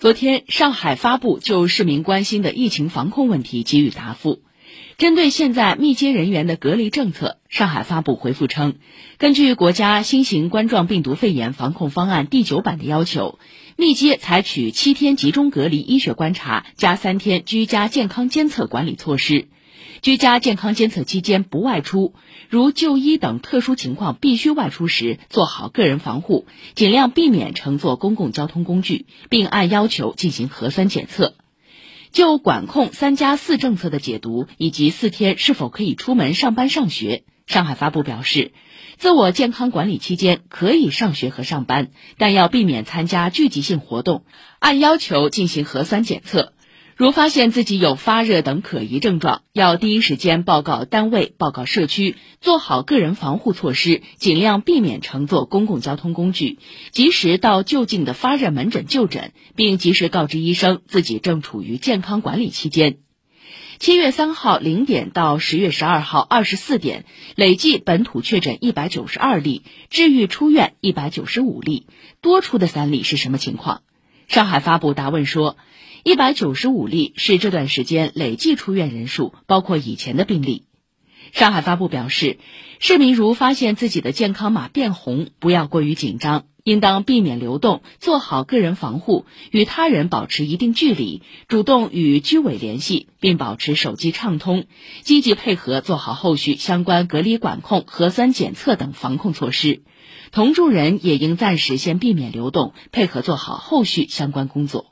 昨天，上海发布就市民关心的疫情防控问题给予答复。针对现在密接人员的隔离政策，上海发布回复称，根据国家新型冠状病毒肺炎防控方案第九版的要求，密接采取七天集中隔离医学观察加三天居家健康监测管理措施。居家健康监测期间不外出，如就医等特殊情况必须外出时，做好个人防护，尽量避免乘坐公共交通工具，并按要求进行核酸检测。就管控“三加四”政策的解读以及四天是否可以出门上班上学，上海发布表示，自我健康管理期间可以上学和上班，但要避免参加聚集性活动，按要求进行核酸检测。如发现自己有发热等可疑症状，要第一时间报告单位、报告社区，做好个人防护措施，尽量避免乘坐公共交通工具，及时到就近的发热门诊就诊，并及时告知医生自己正处于健康管理期间。七月三号零点到十月十二号二十四点，累计本土确诊一百九十二例，治愈出院一百九十五例，多出的三例是什么情况？上海发布答问说。一百九十五例是这段时间累计出院人数，包括以前的病例。上海发布表示，市民如发现自己的健康码变红，不要过于紧张，应当避免流动，做好个人防护，与他人保持一定距离，主动与居委联系，并保持手机畅通，积极配合做好后续相关隔离管控、核酸检测等防控措施。同住人也应暂时先避免流动，配合做好后续相关工作。